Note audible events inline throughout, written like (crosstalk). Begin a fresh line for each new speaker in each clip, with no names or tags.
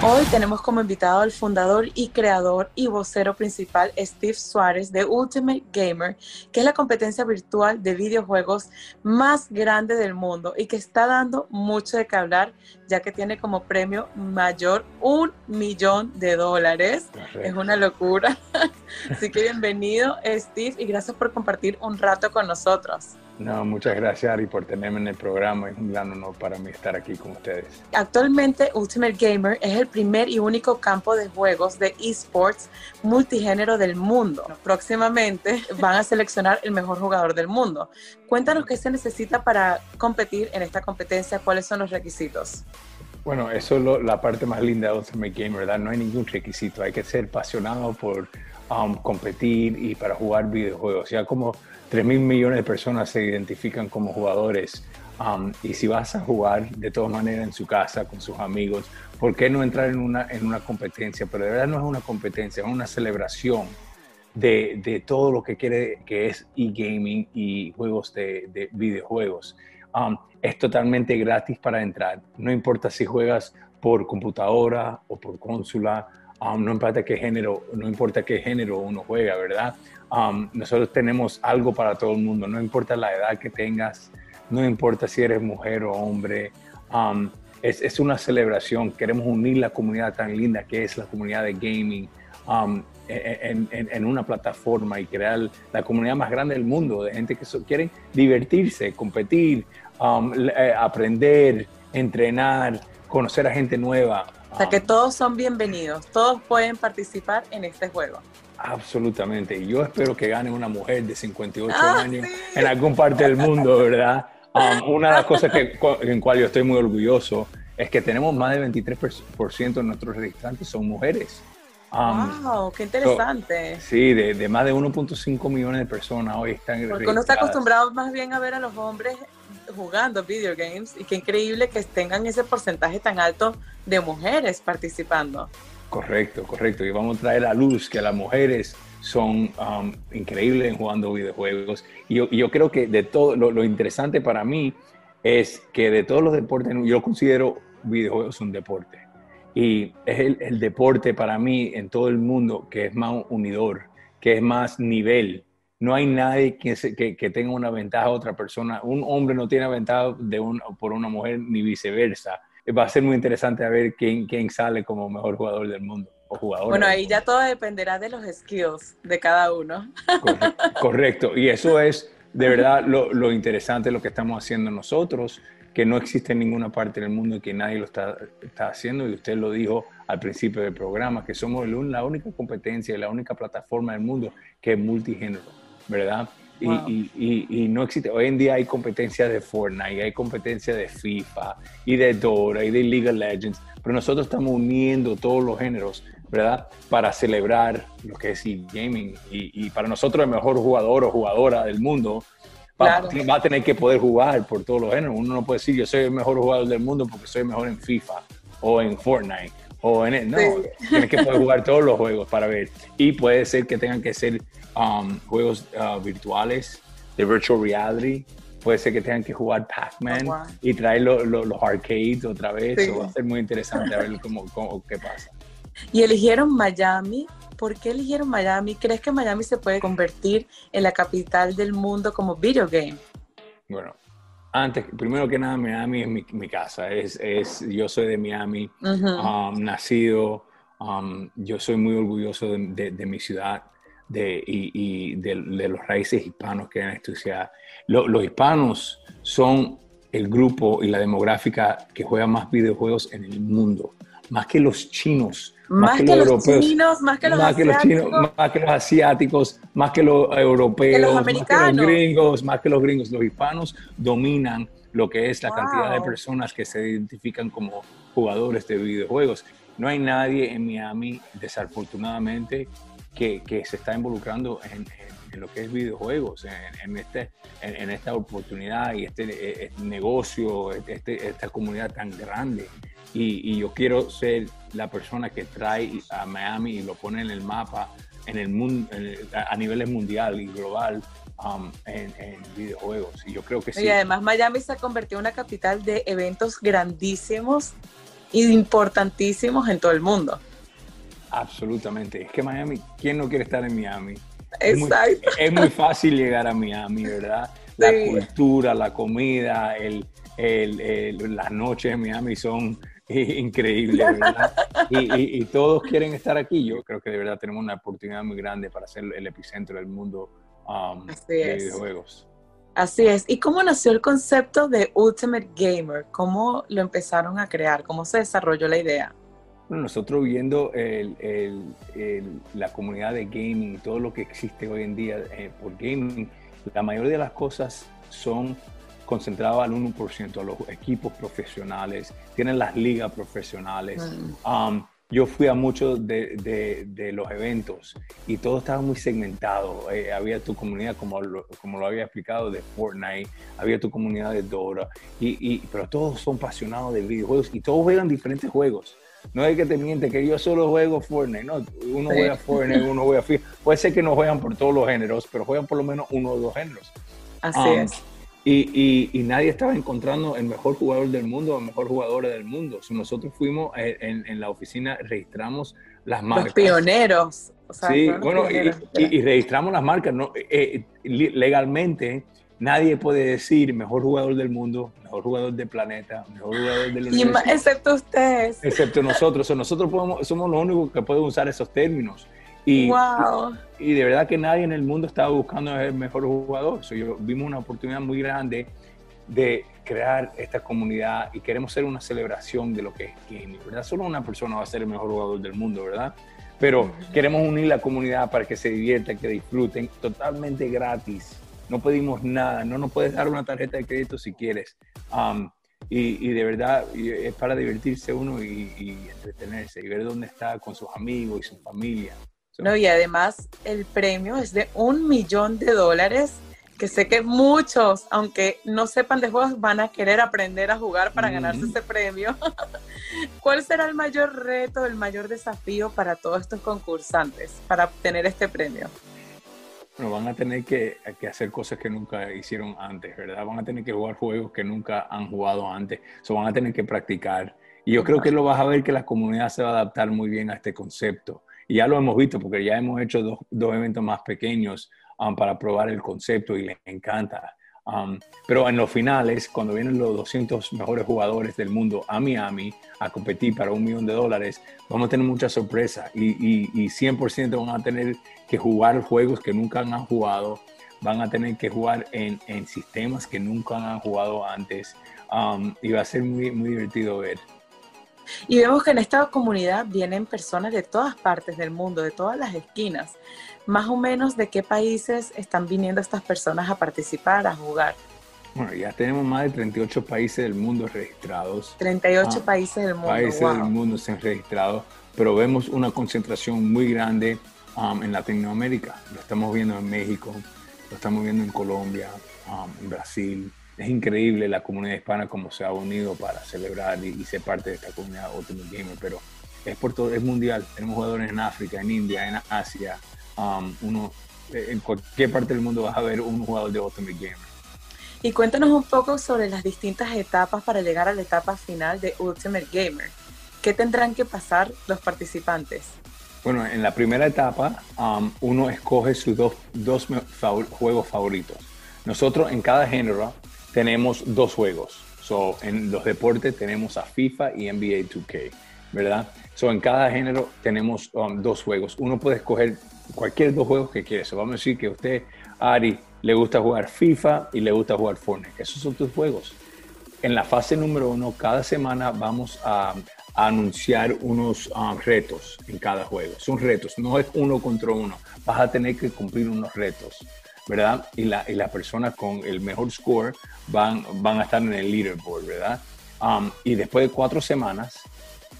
Hoy tenemos como invitado al fundador y creador y vocero principal Steve Suárez de Ultimate Gamer, que es la competencia virtual de videojuegos más grande del mundo y que está dando mucho de qué hablar, ya que tiene como premio mayor un millón de dólares. Es una locura. (laughs) Así que bienvenido Steve y gracias por compartir un rato con nosotros.
No, muchas gracias Ari por tenerme en el programa. Es un gran honor para mí estar aquí con ustedes.
Actualmente Ultimate Gamer es el primer y único campo de juegos de esports multigénero del mundo. Próximamente (laughs) van a seleccionar el mejor jugador del mundo. Cuéntanos qué se necesita para competir en esta competencia, cuáles son los requisitos.
Bueno, eso es la parte más linda de Ultimate Gamer, ¿verdad? No hay ningún requisito, hay que ser apasionado por um, competir y para jugar videojuegos. Ya como 3 mil millones de personas se identifican como jugadores. Um, y si vas a jugar de todas maneras en su casa, con sus amigos, ¿por qué no entrar en una, en una competencia? Pero de verdad no es una competencia, es una celebración de, todo lo que quiere que es e-gaming y juegos de, de videojuegos. Um, es totalmente gratis para entrar. No importa si juegas por computadora o por consola, um, no importa qué género, no importa qué género uno juega, ¿verdad? Um, nosotros tenemos algo para todo el mundo, no importa la edad que tengas, no importa si eres mujer o hombre. Es, es, una celebración, queremos unir la comunidad tan linda que es la comunidad de gaming en, en, en, una plataforma y crear la comunidad más grande del mundo, de gente que so, quieren divertirse, competir, eh, aprender, entrenar, conocer a gente nueva.
O sea que todos son bienvenidos, todos pueden participar en este juego.
Absolutamente. Yo espero que gane una mujer de 58 ah, años sí. en algún parte del mundo, ¿verdad? Um, una de las cosas que, en cual yo estoy muy orgulloso es que tenemos más del 23% de nuestros registrantes son mujeres.
Um, ¡Wow! ¡Qué interesante!
So, sí, de, de, más de 1.5 millones de personas hoy están
Porque uno está acostumbrado más bien a ver a los hombres jugando video games y qué increíble que tengan ese porcentaje tan alto de mujeres participando.
Correcto, correcto. Y vamos a traer a luz que las mujeres son um, increíbles en jugando videojuegos. Y yo, yo, creo que de todo, lo, lo, interesante para mí es que de todos los deportes, yo considero videojuegos un deporte. Y es el, el deporte para mí en todo el mundo que es más unidor, que es más nivel. No hay nadie que, se, que, que, tenga una ventaja a otra persona. Un hombre no tiene ventaja de un, por una mujer ni viceversa va a ser muy interesante a ver quién, quién sale como mejor jugador del mundo. O jugador
bueno, ahí ya todo dependerá de los skills de cada uno.
Correcto, y eso es de verdad lo, lo interesante lo que estamos haciendo nosotros, que no existe en ninguna parte del mundo y que nadie lo está, está haciendo, y usted lo dijo al principio del programa, que somos la única competencia y la única plataforma del mundo que es multigénero, ¿verdad? Wow. Y, y, y, no existe. Hoy en día hay competencia de Fortnite, hay competencia de FIFA y de Dora y de League of Legends, pero nosotros estamos uniendo todos los géneros, ¿verdad? Para celebrar lo que es e-gaming. Y, y, para nosotros el mejor jugador o jugadora del mundo claro. va, a tener que poder jugar por todos los géneros. Uno no puede decir yo soy el mejor jugador del mundo porque soy mejor en FIFA o en Fortnite o en el, no, sí. tienes que poder jugar todos los juegos para ver. Y puede ser que tengan que ser um, juegos uh, virtuales de virtual reality. Puede ser que tengan que jugar Pac-Man oh, wow. y traer lo, lo, los arcades otra vez. Sí. va a ser muy interesante a ver cómo, cómo, qué pasa.
Y eligieron Miami. ¿Por qué eligieron Miami? ¿Crees que Miami se puede convertir en la capital del mundo como video game?
Bueno, antes, primero que nada, Miami es mi, mi casa. Es, es, yo soy de Miami, uh -huh. um, nacido. Um, yo soy muy orgulloso de, de, de mi ciudad de, y, y de, de, los raíces hispanos que hay en esta ciudad. Lo, los hispanos son el grupo y la demográfica que juega más videojuegos en el mundo, más que los chinos.
Más, más que, que, los europeos, chinos, más que los
más asiáticos. Que los chinos, más que los asiáticos, más que los europeos,
que los
más que los gringos, más que los gringos. Los hispanos dominan lo que es la wow. cantidad de personas que se identifican como jugadores de videojuegos. No hay nadie en Miami, desafortunadamente, que, que se está involucrando en, en, en, lo que es videojuegos, en, este, en esta oportunidad y este, este negocio, este, esta comunidad tan grande. Y, y, yo quiero ser la persona que trae a Miami y lo pone en el mapa en el mundo, a niveles mundial y global um, en, videojuegos. Y yo creo que sí.
Y además Miami se ha convertido en una capital de eventos grandísimos e importantísimos en todo el mundo.
Absolutamente. Es que Miami, ¿quién no quiere estar en Miami?
Exacto.
Es muy, fácil llegar a Miami, ¿verdad? La cultura, la comida, el, las noches en Miami son (laughs) increíbles, ¿verdad? Y, todos quieren estar aquí. Yo creo que de verdad tenemos una oportunidad muy grande para ser el epicentro del mundo um, de videojuegos.
Así es. ¿Y cómo nació el concepto de Ultimate Gamer? ¿Cómo lo empezaron a crear? ¿Cómo se desarrolló la idea?
Bueno, nosotros viendo la comunidad de gaming todo lo que existe hoy en día eh, por gaming, la mayoría de las cosas son concentradas al 1%, a los equipos profesionales, tienen las ligas profesionales. Mm. Um, yo fui a muchos de, los eventos y todo estaba muy segmentado. Eh, había tu comunidad, como lo, como lo había explicado, de Fortnite, había tu comunidad de Dora, y, pero todos son apasionados de videojuegos y todos juegan diferentes juegos. No es que te miente que yo solo juego Fortnite, no, uno juega Fortnite, uno juega FIFA. Puede ser que no juegan por todos los géneros, pero juegan por lo menos uno o dos géneros.
Así um, es.
Y, y, nadie estaba encontrando el mejor jugador del mundo o el mejor jugador del mundo. nosotros fuimos eh, en, en, la oficina, registramos las marcas. Los
pioneros.
sí, bueno, y, registramos las marcas. ¿no? Eh, eh, legalmente, nadie puede decir mejor jugador del mundo, mejor jugador del planeta, mejor jugador del
universo. excepto ustedes.
Excepto nosotros. O nosotros podemos, somos los únicos que podemos usar esos términos. Y, y, de verdad que nadie en el mundo estaba buscando el mejor jugador. yo, vimos una oportunidad muy grande de crear esta comunidad y queremos hacer una celebración de lo que es gaming, ¿verdad? Solo una persona va a ser el mejor jugador del mundo, ¿verdad? Pero queremos unir la comunidad para que se diviertan, que disfruten totalmente gratis. No pedimos nada, no nos puedes dar una tarjeta de crédito si quieres. Um, y, de verdad es para divertirse uno y, y entretenerse y ver dónde está con sus amigos y su familia.
No, y además el premio es de un millón de dólares, que sé que muchos, aunque no sepan de juegos, van a querer aprender a jugar para ganarse ese premio. (laughs) ¿Cuál será el mayor reto, el mayor desafío para todos estos concursantes para obtener este premio?
Bueno, van a tener que, hacer cosas que nunca hicieron antes, ¿verdad? Van a tener que jugar juegos que nunca han jugado antes, o van a tener que practicar. Y yo creo que lo vas a ver que la comunidad se va a adaptar muy bien a este concepto. Y ya lo hemos visto porque ya hemos hecho dos, dos eventos más pequeños um, para probar el concepto y les encanta. Um, pero en los finales, cuando vienen los 200 mejores jugadores del mundo a Miami a competir para un millón de dólares, vamos a tener mucha sorpresa y, y, y 100% van a tener que jugar juegos que nunca han jugado, van a tener que jugar en, en sistemas que nunca han jugado antes um, y va a ser muy, muy divertido ver.
Y vemos que en esta comunidad vienen personas de todas partes del mundo, de todas las esquinas. Más o menos de qué países están viniendo estas personas a participar, a jugar.
Bueno, ya tenemos más de 38 países del mundo registrados.
38 ah, países del mundo.
Países del mundo se han registrado, pero vemos una concentración muy grande um, en Latinoamérica. Lo estamos viendo en México, lo estamos viendo en Colombia, um, en Brasil, es increíble la comunidad hispana como se ha unido para celebrar y, ser parte de esta comunidad Ultimate Gamer, pero es por todo, es mundial. Tenemos jugadores en África, en India, en Asia, um, uno, eh, en cualquier parte del mundo vas a ver un jugador de Ultimate Gamer.
Y cuéntanos un poco sobre las distintas etapas para llegar a la etapa final de Ultimate Gamer. ¿Qué tendrán que pasar los participantes?
Bueno, en la primera etapa um, uno escoge sus dos, dos juegos favoritos. Nosotros en cada género tenemos dos juegos. So, en los deportes tenemos a FIFA y NBA 2K, ¿verdad? So, en cada género tenemos um, dos juegos. Uno puede escoger cualquier dos juegos que quiera. vamos a decir que a usted, Ari, le gusta jugar FIFA y le gusta jugar Fortnite. Esos son tus juegos. En la fase número uno, cada semana vamos a, anunciar unos um, retos en cada juego. Son retos, no es uno contra uno. Vas a tener que cumplir unos retos. ¿Verdad? Y la, y la persona con el mejor score van, van a estar en el leaderboard, ¿verdad? Um, y después de cuatro semanas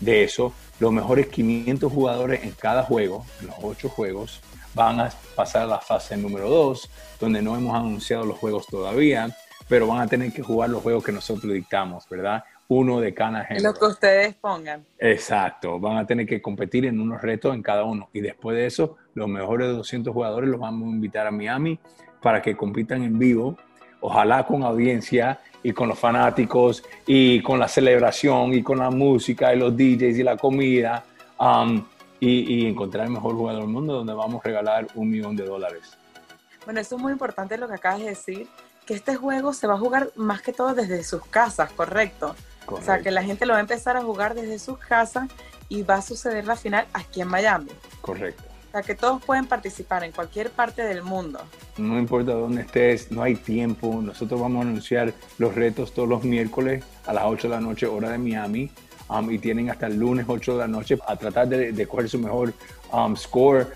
de eso, los mejores 500 jugadores en cada juego, los ocho juegos, van a pasar a la fase número dos, donde no hemos anunciado los juegos todavía, pero van a tener que jugar los juegos que nosotros dictamos, ¿verdad? Uno de cada género.
Lo que ustedes pongan.
Exacto, van a tener que competir en unos retos en cada uno. Y después de eso, los mejores 200 jugadores los vamos a invitar a Miami para que compitan en vivo, ojalá con audiencia y con los fanáticos y con la celebración y con la música y los DJs y la comida um, y, y, encontrar el mejor jugador del mundo donde vamos a regalar un millón de dólares.
Bueno, eso es muy importante lo que acabas de decir, que este juego se va a jugar más que todo desde sus casas, ¿correcto? O sea, que la gente lo va a empezar a jugar desde sus casas y va a suceder la final aquí en Miami.
Correcto.
O sea, que todos pueden participar en cualquier parte del mundo.
No importa dónde estés, no hay tiempo. Nosotros vamos a anunciar los retos todos los miércoles a las 8 de la noche, hora de Miami. Um, y tienen hasta el lunes 8 de la noche a tratar de, de coger su mejor um, score.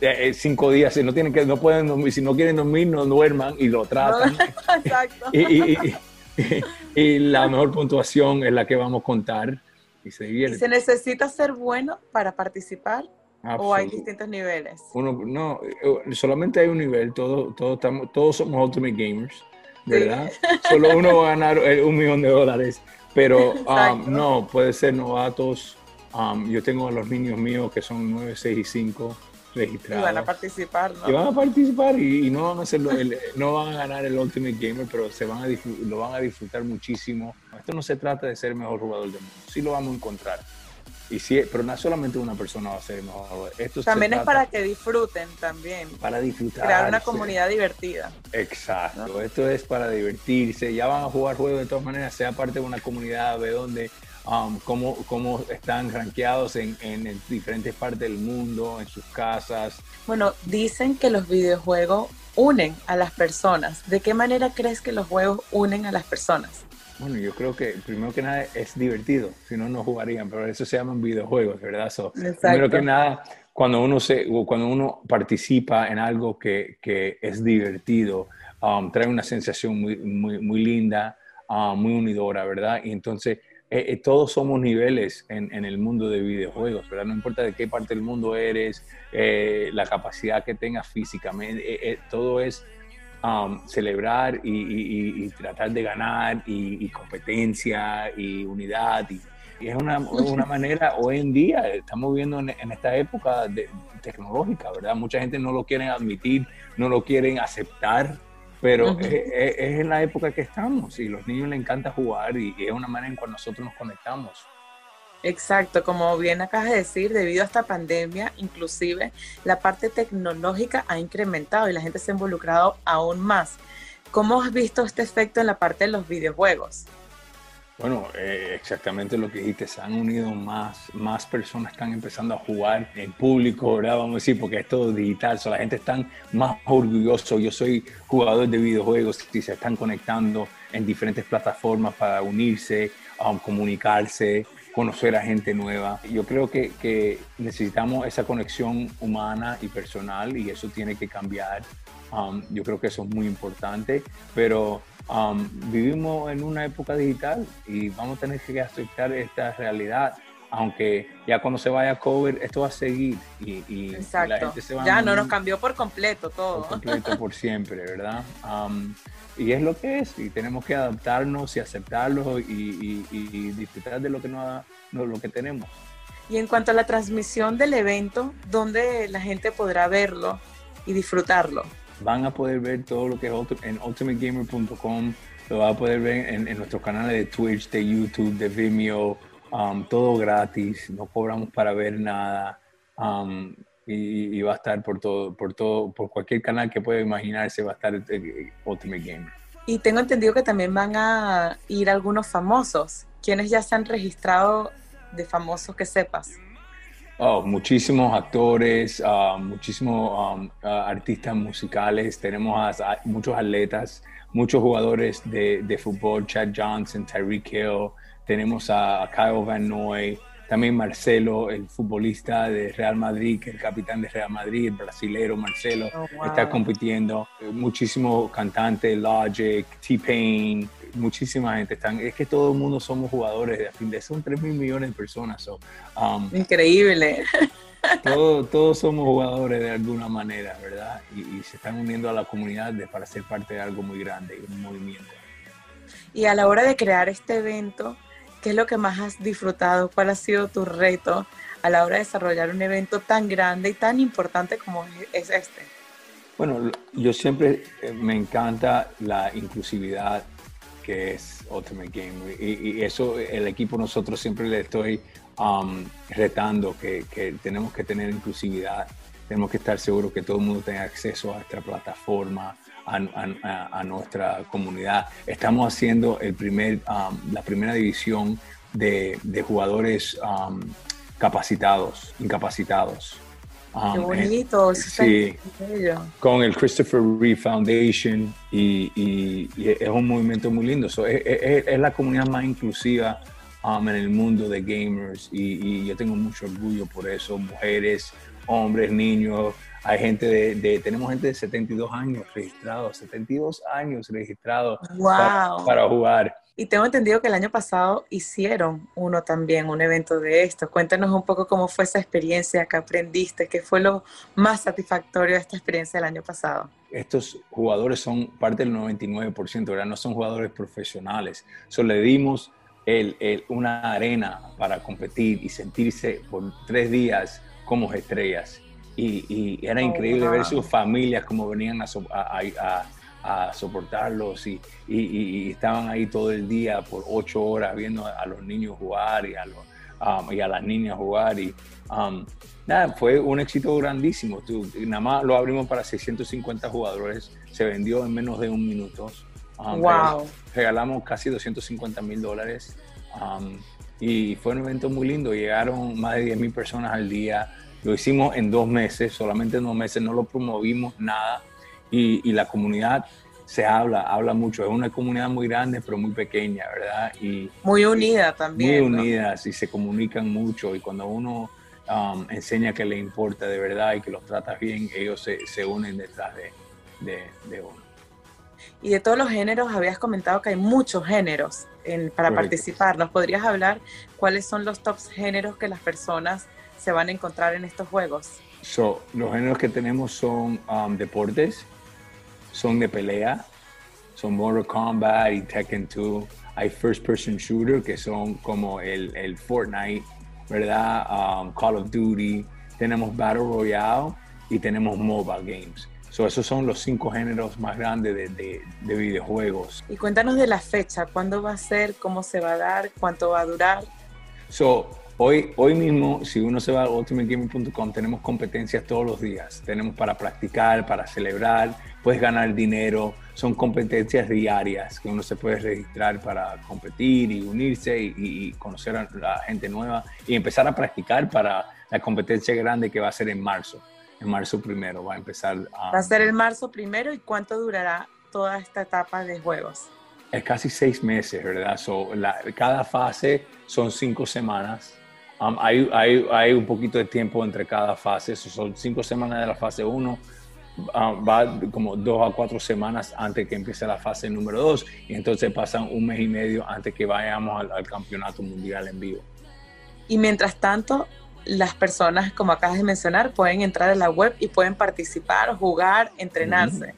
Eh, eh, cinco días, si no, tienen que, no pueden dormir, si no quieren dormir, no duerman y lo tratan. (laughs) Exacto. (laughs) y, y, y, (laughs) la mejor puntuación es la que vamos a contar. Y se,
¿Y se necesita ser bueno para participar? ¿O hay distintos niveles?
Uno, no, eh, solamente hay un nivel, todos, todos, estamos, todos somos Ultimate Gamers, ¿verdad? Solo uno va a ganar eh, un millón de dólares, pero um, no, puede ser novatos. Um, yo tengo a los niños míos que son 9, 6 y 5 registrados.
Y van a participar, ¿no?
Y van a participar y, no, van a hacerlo, no van a ganar el Ultimate Gamer, pero se van a lo van a disfrutar muchísimo. Esto no se trata de ser el mejor jugador del mundo, sí lo vamos a encontrar y sí, pero no solamente una persona va a ser mejor.
Esto también es para que disfruten también.
Para disfrutar.
Crear una comunidad divertida.
Exacto. Esto es para divertirse. Ya van a jugar juegos de todas maneras, sea parte de una comunidad, de donde, um, cómo, cómo, están rankeados en, en diferentes partes del mundo, en sus casas.
Bueno, dicen que los videojuegos unen a las personas. ¿De qué manera crees que los juegos unen a las personas?
Bueno, yo creo que primero que nada es divertido, si no, no jugarían, pero eso se llaman videojuegos, ¿verdad? primero que nada, cuando uno, se, cuando uno participa en algo que, que es divertido, um, trae una sensación muy, muy, muy linda, um, muy unidora, ¿verdad? Y entonces eh, eh, todos somos niveles en, en, el mundo de videojuegos, ¿verdad? No importa de qué parte del mundo eres, eh, la capacidad que tengas físicamente, todo es Um, celebrar y, tratar de ganar y, competencia y unidad. Y, es una, una, manera, hoy en día, estamos viendo en, esta época de, tecnológica, ¿verdad? Mucha gente no lo quiere admitir, no lo quieren aceptar, pero es, es, en la época que estamos y los niños les encanta jugar y, es una manera en cual nosotros nos conectamos.
Exacto, como bien acabas de decir, debido a esta pandemia, inclusive la parte tecnológica ha incrementado y la gente se ha involucrado aún más. ¿Cómo has visto este efecto en la parte de los videojuegos?
Bueno, eh, exactamente lo que dijiste, se han unido más, más personas están empezando a jugar en público, ¿verdad? Vamos a decir, porque es todo digital, so, la gente está más orgulloso. Yo soy jugador de videojuegos y se están conectando en diferentes plataformas para unirse, um, comunicarse, conocer a gente nueva. Yo creo que, que, necesitamos esa conexión humana y personal y eso tiene que cambiar. Um, yo creo que eso es muy importante, pero um, vivimos en una época digital y vamos a tener que aceptar esta realidad. Aunque ya cuando se vaya COVID, esto va a seguir y, y
la gente se va Ya no nos cambió por completo todo.
Por completo, por siempre, ¿verdad? Um, y es lo que es, y tenemos que adaptarnos y aceptarlo y, disfrutar de lo que, no, lo que tenemos.
Y en cuanto a la transmisión del evento, ¿dónde la gente podrá verlo y disfrutarlo?
Van a poder ver todo lo que es en ultimategamer.com, lo van a poder ver en, nuestros canales de Twitch, de YouTube, de Vimeo, um, todo gratis, no cobramos para ver nada. Um, y, va a estar por todo, por todo, por cualquier canal que pueda imaginarse, va a estar eh, Ultimate Gamer.
Y tengo entendido que también van a ir algunos famosos. ¿Quiénes ya se han registrado de famosos que sepas?
Oh, muchísimos actores, uh, muchísimos um, uh, artistas musicales, tenemos a, muchos atletas, muchos jugadores de, de, fútbol, Chad Johnson, Tyreek Hill, tenemos a Kyle Van Noy, también Marcelo, el futbolista de Real Madrid, que es el capitán de Real Madrid, el brasilero Marcelo, oh, está compitiendo. Muchísimos cantantes, Logic, T-Pain, muchísima gente. Están, es que todo el mundo somos jugadores de fin de son 3 mil millones de personas.
Um, Increíble.
todos somos jugadores de alguna manera, ¿verdad? Y, se están uniendo a la comunidad para ser parte de algo muy grande, un movimiento.
Y a la hora de crear este evento, ¿qué es lo que más has disfrutado? ¿Cuál ha sido tu reto a la hora de desarrollar un evento tan grande y tan importante como es este?
Bueno, yo siempre eh, me encanta la inclusividad que es Ultimate Game y, eso el equipo nosotros siempre le estoy um, retando que, tenemos que tener inclusividad, tenemos que estar seguros que todo el mundo tenga acceso a nuestra plataforma, a, nuestra comunidad. Estamos haciendo el primer, um, la primera división de, jugadores um, capacitados, incapacitados.
Qué um, bonito,
sí, con el Christopher Reeve Foundation y, es un movimiento muy lindo. es, la comunidad más inclusiva en el mundo de gamers y, yo tengo mucho orgullo por eso. Mujeres, hombres, niños, hay gente de, tenemos gente de 72 años registrados, 72 años registrados para, jugar.
Y tengo entendido que el año pasado hicieron uno también, un evento de esto. Cuéntanos un poco cómo fue esa experiencia, qué aprendiste, qué fue lo más satisfactorio de esta experiencia del año pasado.
Estos jugadores son parte del 99%, ¿verdad? No son jugadores profesionales. Solo le dimos el, una arena para competir y sentirse por tres días como estrellas y, era oh, increíble ver sus familias como venían a, a, soportarlos y, y, estaban ahí todo el día por ocho horas viendo a, los niños jugar y a, los, um, y a las niñas jugar y um, nada, fue un éxito grandísimo. Tú, nada más lo abrimos para 650 jugadores, se vendió en menos de un minuto.
Um, wow.
Regalamos casi 250 mil dólares y fue un evento muy lindo. Llegaron más de 10 mil personas al día. Lo hicimos en dos meses, solamente en dos meses, no lo promovimos nada y, la comunidad se habla, habla mucho. Es una comunidad muy grande, pero muy pequeña, ¿verdad? Y,
muy unida también.
Muy unidas y se comunican mucho. Y cuando uno um, enseña que le importa de verdad y que los tratas bien, ellos se, se unen detrás de, de, uno.
Y de todos los géneros, habías comentado que hay muchos géneros para participar. ¿Nos podrías hablar cuáles son los tops géneros que las personas se van a encontrar en estos juegos?
So, los géneros que tenemos son um, deportes, son de pelea, son Mortal Kombat y Tekken 2. Hay First Person Shooter, que son como el, el Fortnite, ¿verdad? Um, Call of Duty. Tenemos Battle Royale y tenemos Mobile Games. So, esos son los cinco géneros más grandes de, de, de, videojuegos.
Y cuéntanos de la fecha, cuándo va a ser, cómo se va a dar, cuánto va a durar.
So, Hoy, hoy mismo, si uno se va a ultimategaming.com, tenemos competencias todos los días. Tenemos para practicar, para celebrar, puedes ganar dinero. Son competencias diarias que uno se puede registrar para competir y unirse y, conocer a la gente nueva y empezar a practicar para la competencia grande que va a ser en marzo. En marzo primero va a empezar.
va a ser el marzo primero y cuánto durará toda esta etapa de juegos.
Es casi seis meses, ¿verdad? cada fase son cinco semanas Um, hay, hay, hay, un poquito de tiempo entre cada fase, son cinco semanas de la fase 1, um, va como dos a cuatro semanas antes que empiece la fase número 2 y entonces pasan un mes y medio antes que vayamos al, campeonato mundial en vivo.
Y mientras tanto, las personas, como acabas de mencionar, pueden entrar a la web y pueden participar, jugar, entrenarse.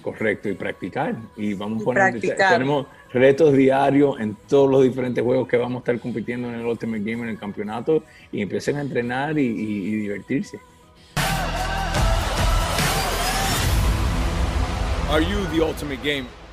correcto, y practicar. Y vamos a poner, tenemos retos diarios en todos los diferentes juegos que vamos a estar compitiendo en el Ultimate Game en el campeonato y empiecen a entrenar y, divertirse. Are you Ultimate Game?